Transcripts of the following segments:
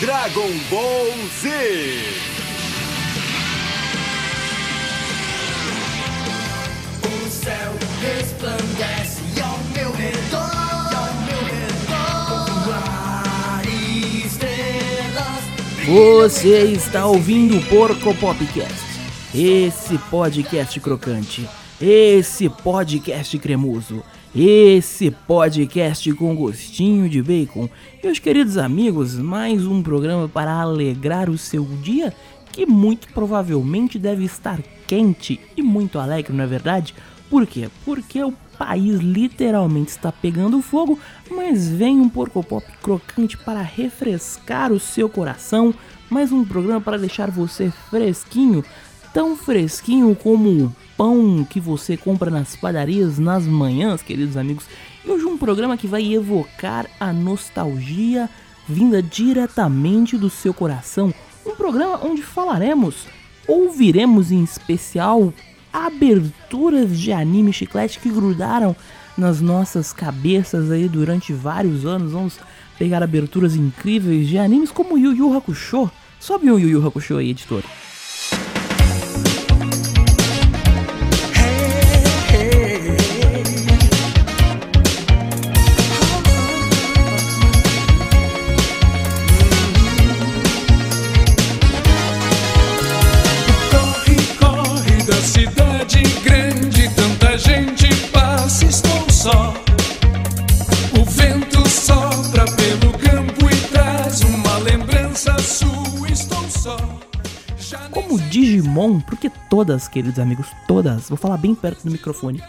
Dragon Ball Z. O céu resplandece ao meu redor, ao meu redor, com estrelas. Você está ouvindo o Porco Popcast, esse podcast crocante, esse podcast cremoso, esse podcast com gostinho de bacon. Meus queridos amigos, mais um programa para alegrar o seu dia, que muito provavelmente deve estar quente e muito alegre, não é verdade? Por quê? Porque o país literalmente está pegando fogo, mas vem um porco pop crocante para refrescar o seu coração. Mais um programa para deixar você fresquinho, tão fresquinho como o pão que você compra nas padarias nas manhãs, queridos amigos. E hoje um programa que vai evocar a nostalgia vinda diretamente do seu coração. Um programa onde falaremos, ouviremos em especial aberturas de anime chiclete que grudaram nas nossas cabeças aí durante vários anos. Vamos pegar aberturas incríveis de animes como Yu Yu Hakusho. Sobe o Yu Yu Hakusho aí, editor. Todas, queridos amigos, todas, vou falar bem perto do microfone.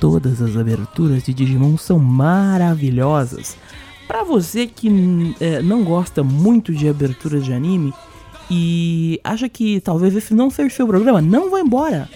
Todas as aberturas de Digimon são maravilhosas. Pra você que é, não gosta muito de aberturas de anime e acha que talvez esse não seja o seu programa, não vá embora.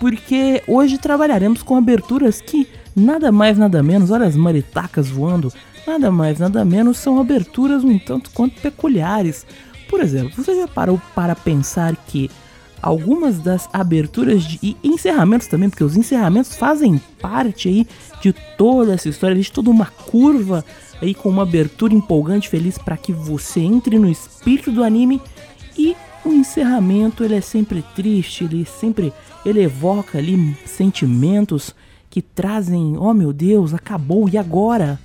Porque hoje trabalharemos com aberturas que nada mais nada menos, olha as maritacas voando, nada mais nada menos são aberturas um tanto quanto peculiares. Por exemplo, você já parou para pensar que algumas das aberturas de, e encerramentos também, porque os encerramentos fazem parte aí de toda essa história, existe toda uma curva aí com uma abertura empolgante, feliz para que você entre no espírito do anime e o encerramento ele é sempre triste, ele sempre ele evoca ali sentimentos que trazem, oh meu Deus, acabou e agora?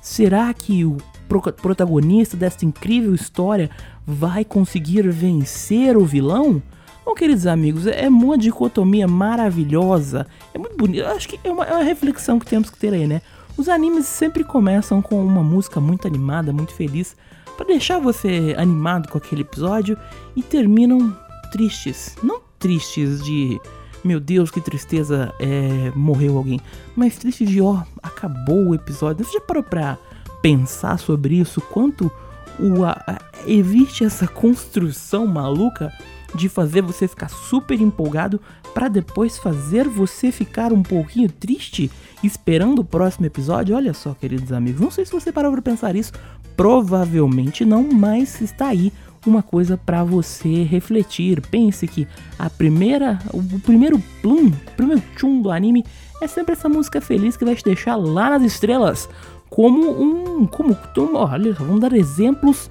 Será que o pro- protagonista dessa incrível história vai conseguir vencer o vilão? Bom, queridos amigos, é uma dicotomia maravilhosa. É muito bonito. Eu acho que é uma, é uma reflexão que temos que ter aí, né? Os animes sempre começam com uma música muito animada, muito feliz, para deixar você animado com aquele episódio e terminam tristes. Não tristes de meu Deus, que tristeza, é, morreu alguém, mas tristes de ó, acabou o episódio. Você já parou pra pensar sobre isso? Quanto o, a, a- existe essa construção maluca de fazer você ficar super empolgado para depois fazer você ficar um pouquinho triste esperando o próximo episódio? Olha só, queridos amigos, não sei se você parou para pensar isso, provavelmente não, mas está aí uma coisa para você refletir. Pense que a primeira, o primeiro plum, o primeiro tchum do anime é sempre essa música feliz que vai te deixar lá nas estrelas, como um, como, olha, vamos dar exemplos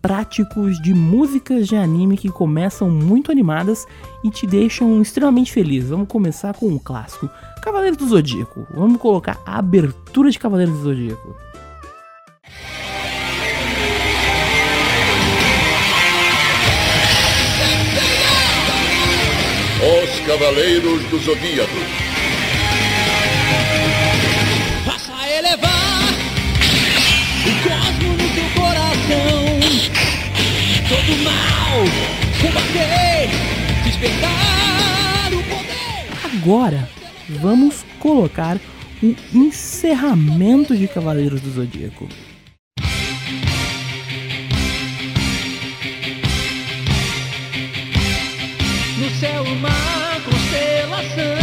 práticos de músicas de anime que começam muito animadas e te deixam extremamente feliz. Vamos começar com um clássico, Cavaleiros do Zodíaco. Vamos colocar a abertura de Cavaleiros do Zodíaco. Os Cavaleiros do Zodíaco. Faça elevar o combater, despertar o poder. Agora, vamos colocar o encerramento de Cavaleiros do Zodíaco. No céu uma constelação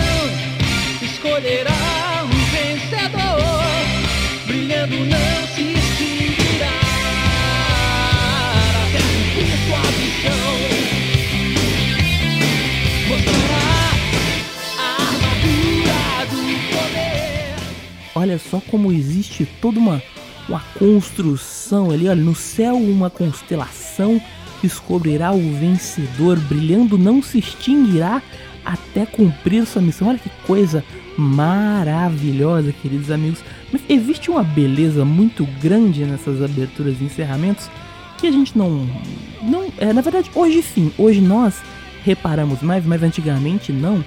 Olha só como existe toda uma uma construção ali, olha, no céu uma constelação descobrirá o vencedor, brilhando não se extinguirá até cumprir sua missão. Olha que coisa maravilhosa, queridos amigos. Mas existe uma beleza muito grande nessas aberturas e encerramentos que a gente não. não é, na verdade, hoje sim, hoje nós reparamos mais, mas antigamente não.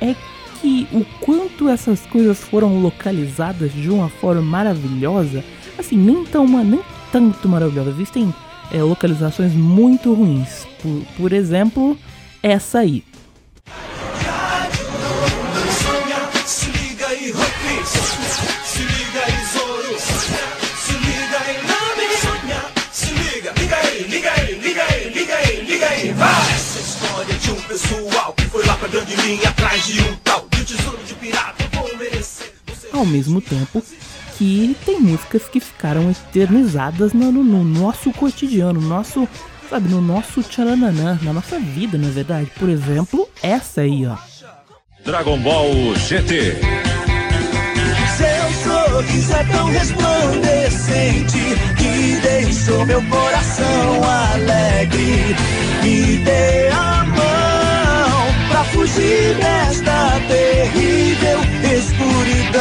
É que o quanto essas coisas foram localizadas de uma forma maravilhosa, assim, nem tão nem tanto maravilhosa. Existem é, localizações muito ruins. Por, por exemplo, essa aí. Pessoal que foi lá pra grande linha atrás de um tal de tesouro de pirata. Vou merecer. Você Ao mesmo tempo que tem músicas que ficaram eternizadas no, no- no nosso cotidiano, no nosso, sabe, no nosso tcharananã, na nossa vida, na verdade. Por exemplo, essa aí, ó. Dragon Ball GT. Seu sorriso é tão resplandecente que deixou meu coração alegre. Me fugir desta terrível escuridão.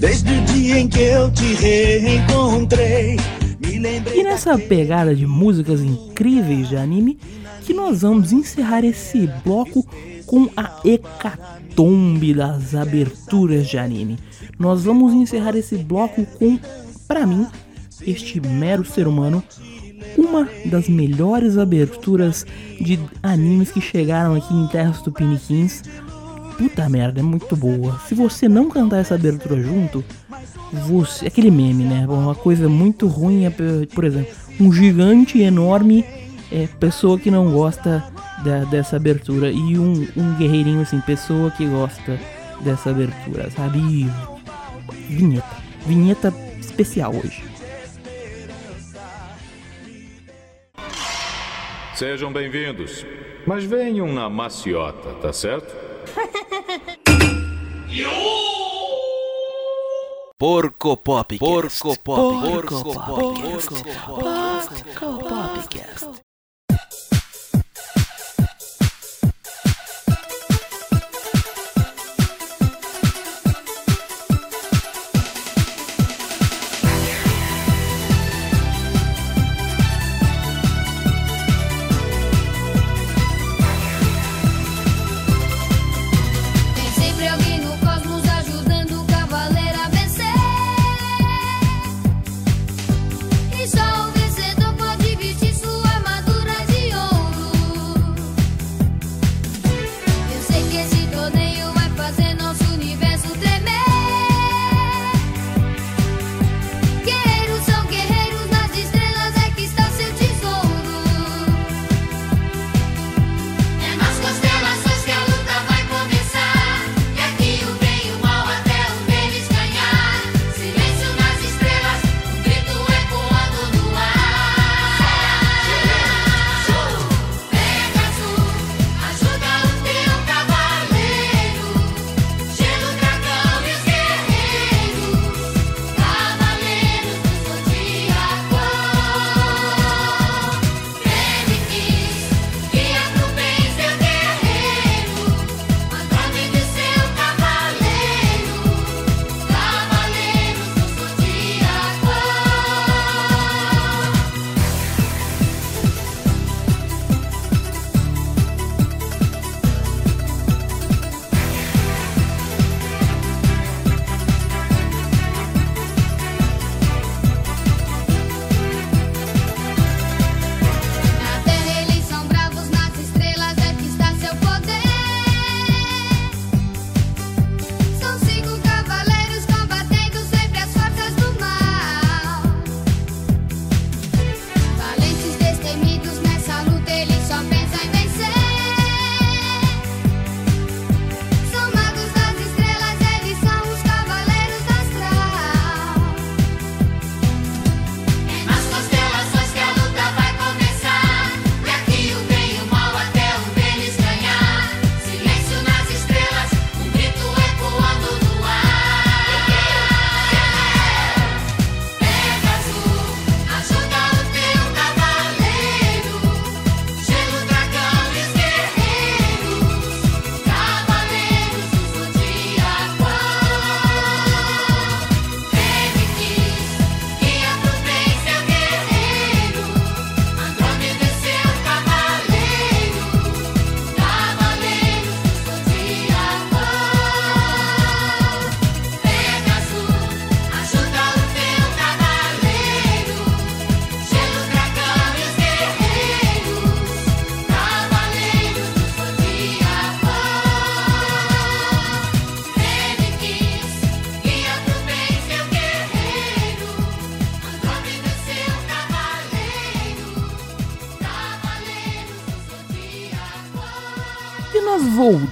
Desde o dia em que eu te reencontrei, me lembrei E nessa pegada de músicas incríveis de anime, que nós vamos encerrar esse bloco com a hecatombe das aberturas de anime. Nós vamos encerrar esse bloco com, pra mim, este mero ser humano, uma das melhores aberturas de animes que chegaram aqui em Terras Tupiniquins. Puta merda, é muito boa. Se você não cantar essa abertura junto, você. Aquele meme, né? Uma coisa muito ruim é, por exemplo, um gigante enorme é pessoa que não gosta da- dessa abertura e um, um guerreirinho assim, pessoa que gosta dessa abertura, sabe? Vinheta. Vinheta especial hoje. Sejam bem-vindos. Mas venham na maciota, tá certo? Porco Pop. Porco Pop. Porco Porco Pop. Pop. Porco Popcast.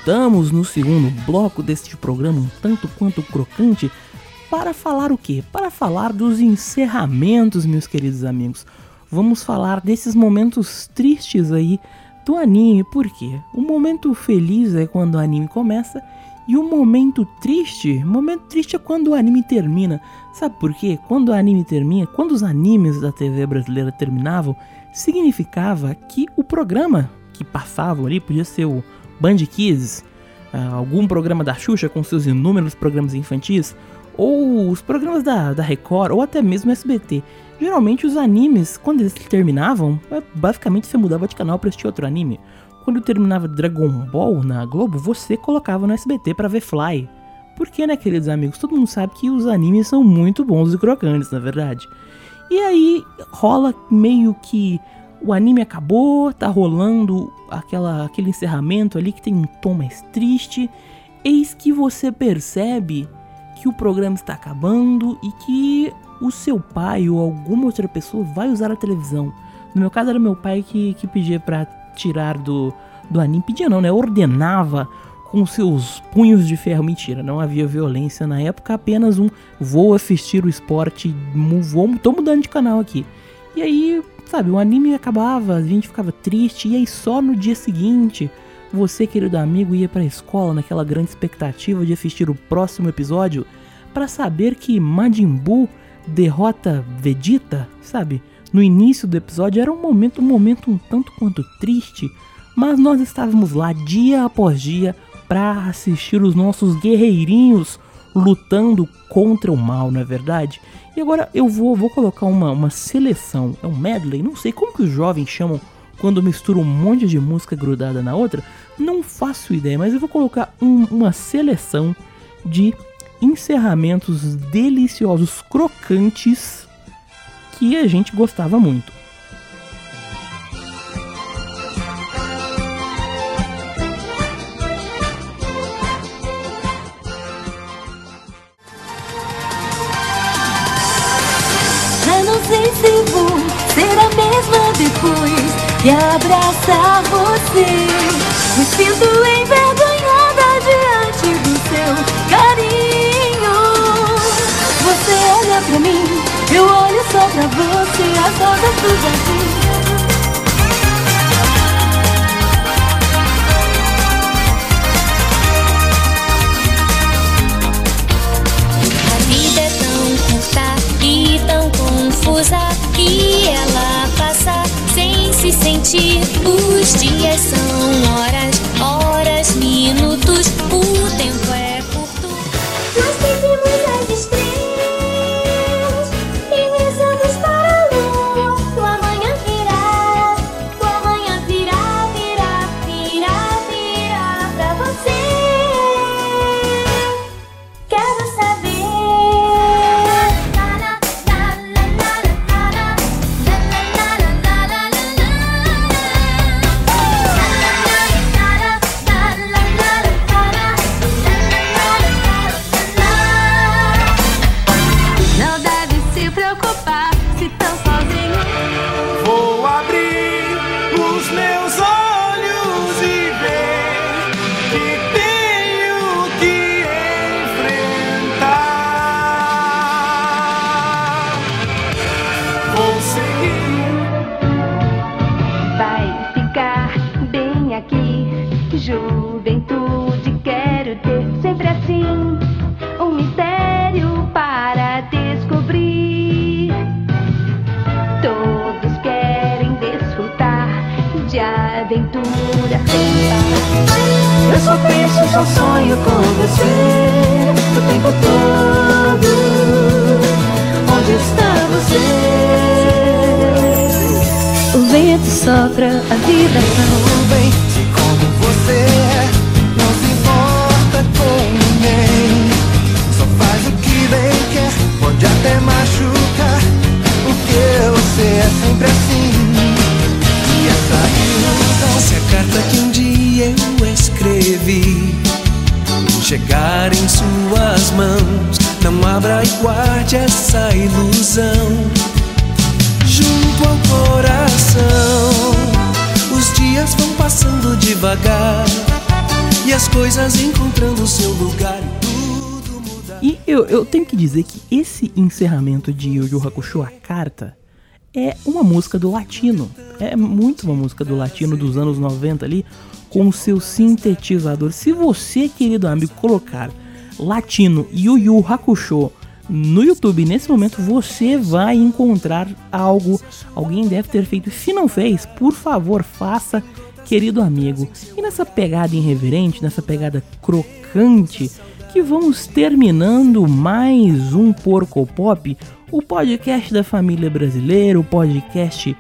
Voltamos no segundo bloco deste programa, um tanto quanto crocante, para falar o quê? Para falar dos encerramentos, meus queridos amigos. Vamos falar desses momentos tristes aí do anime, por quê? O momento feliz é quando o anime começa e o momento triste, momento triste é quando o anime termina. Sabe por quê? Quando o anime termina, quando os animes da TV brasileira terminavam, significava que o programa que passavam ali podia ser o Band Kids, ah, algum programa da Xuxa com seus inúmeros programas infantis, ou os programas da, da Record, ou até mesmo SBT. Geralmente os animes, quando eles terminavam, basicamente você mudava de canal para assistir outro anime. Quando terminava Dragon Ball na Globo, você colocava no SBT para ver Fly. Porque, né, queridos amigos, todo mundo sabe que os animes são muito bons e crocantes, na verdade. E aí rola meio que o anime acabou, tá rolando aquela, aquele encerramento ali que tem um tom mais triste. Eis que você percebe que o programa está acabando e que o seu pai ou alguma outra pessoa vai usar a televisão. No meu caso era meu pai que, que pedia para tirar do, do anime. Pedia não, né? Ordenava com seus punhos de ferro. Mentira, não havia violência na época, apenas um vou assistir o esporte, vou, tô mudando de canal aqui. E aí, sabe, o anime acabava, a gente ficava triste, e aí só no dia seguinte, você, querido amigo, ia pra escola naquela grande expectativa de assistir o próximo episódio para saber que Majin Buu derrota Vegeta, sabe? No início do episódio era um momento, um momento um tanto quanto triste, mas nós estávamos lá dia após dia para assistir os nossos guerreirinhos lutando contra o mal, não é verdade? E agora eu vou, vou colocar uma, uma seleção, é um medley, não sei como que os jovens chamam quando misturam um monte de música grudada na outra, não faço ideia, mas eu vou colocar um- uma seleção de encerramentos deliciosos, crocantes, que a gente gostava muito. De abraçar você. Me sinto envergonhada diante do seu carinho. Você olha pra mim, eu olho só pra você, as rosas do jardim. Se sentir. Aventura sem. Eu só penso, só sonho com você o tempo todo. Onde está você? O vento sopra, a vida não. bem como você é, não se importa com ninguém. Só faz o que bem quer, pode até machucar. Porque você é sempre assim. Chegar em suas mãos, não abra e guarde essa ilusão junto ao coração. Os dias vão passando devagar coisas encontrando seu lugar e. E eu, eu tenho que dizer que esse encerramento de Yu Yu Hakusho, a carta, é uma música do latino. É muito uma música do latino dos anos 90 ali, com seu sintetizador. Se você, querido amigo, colocar latino Yu Yu Hakusho no YouTube nesse momento, você vai encontrar algo. Alguém deve ter feito. Se não fez, por favor, faça, querido amigo. E nessa pegada irreverente, nessa pegada crocante, que vamos terminando mais um Porco Pop, o podcast da família brasileira, o podcast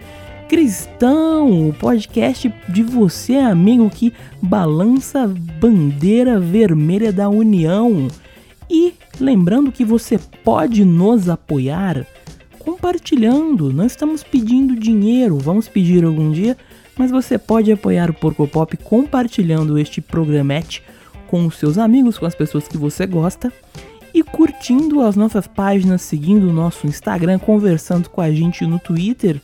cristão, o podcast de você, amigo, que balança a bandeira vermelha da união. E lembrando que você pode nos apoiar compartilhando. Não estamos pedindo dinheiro, vamos pedir algum dia, mas você pode apoiar o Porco Pop compartilhando este programete com os seus amigos, com as pessoas que você gosta e curtindo as nossas páginas, seguindo o nosso Instagram, conversando com a gente no Twitter.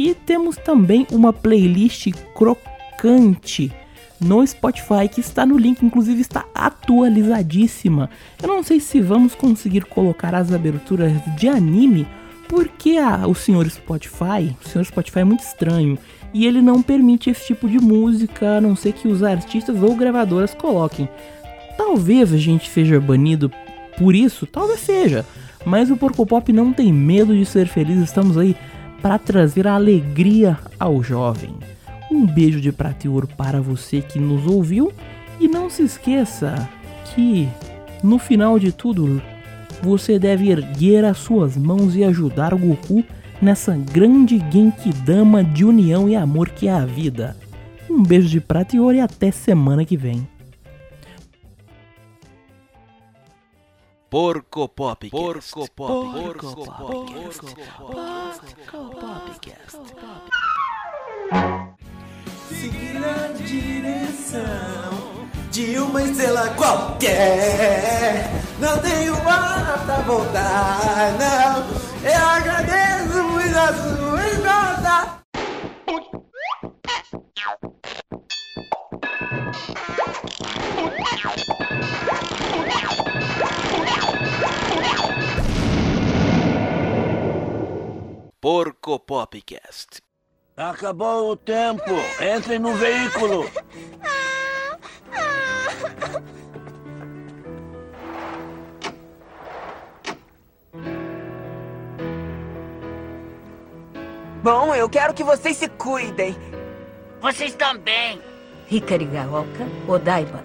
E temos também uma playlist crocante no Spotify que está no link, inclusive está atualizadíssima. Eu não sei se vamos conseguir colocar as aberturas de anime, porque a, o senhor Spotify, o senhor Spotify é muito estranho e ele não permite esse tipo de música, a não ser que os artistas ou gravadoras coloquem. Talvez a gente seja banido por isso, talvez seja, mas o Porco Pop não tem medo de ser feliz, estamos aí para trazer alegria ao jovem. Um beijo de prata e ouro para você que nos ouviu e não se esqueça que no final de tudo você deve erguer as suas mãos e ajudar o Goku nessa grande Genkidama de união e amor que é a vida. Um beijo de prata e ouro e até semana que vem. Porco Pop. Porco Pop. Porco Pop. Porco Popcast. Seguir na direção de uma estrela qualquer. Não tenho hora pra voltar, não. Eu agradeço muito a sua escuta. Porco Popcast. Acabou o tempo. Entrem no veículo. Bom, eu quero que vocês se cuidem. Vocês também. Hikari Gaoka Odaiba.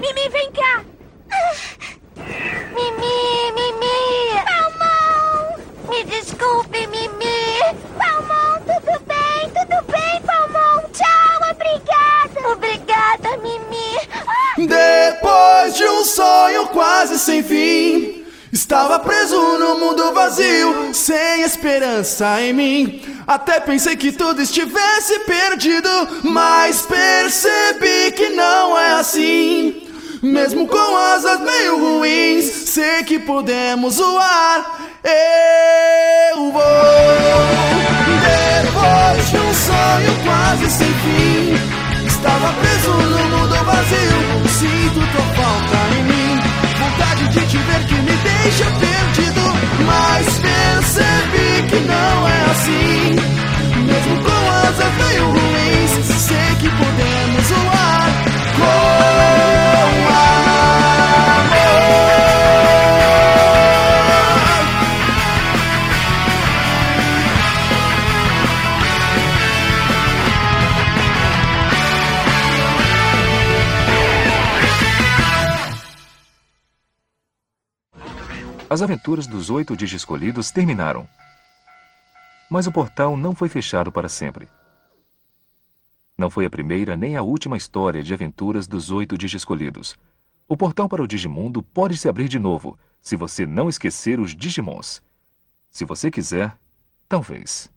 Mimi, vem cá! Mimi, Mimi! Palmão! Me desculpe, Mimi! Palmão, tudo bem? Tudo bem, Palmão? Tchau, obrigada! Obrigada, Mimi! Depois de um sonho quase sem fim, estava preso no mundo vazio, sem esperança em mim. Até pensei que tudo estivesse perdido, mas percebi que não é assim. Mesmo com asas meio ruins, sei que podemos voar. Eu vou. Depois de um sonho quase sem fim, estava preso no mundo vazio. De te ver que me deixa perdido. Mas percebi que não é assim. Mesmo com asas meio ruins, sei que podemos voar As aventuras dos oito escolhidos terminaram. Mas o portal não foi fechado para sempre. Não foi a primeira nem a última história de aventuras dos oito escolhidos. O portal para o Digimundo pode se abrir de novo, se você não esquecer os Digimons. Se você quiser, talvez.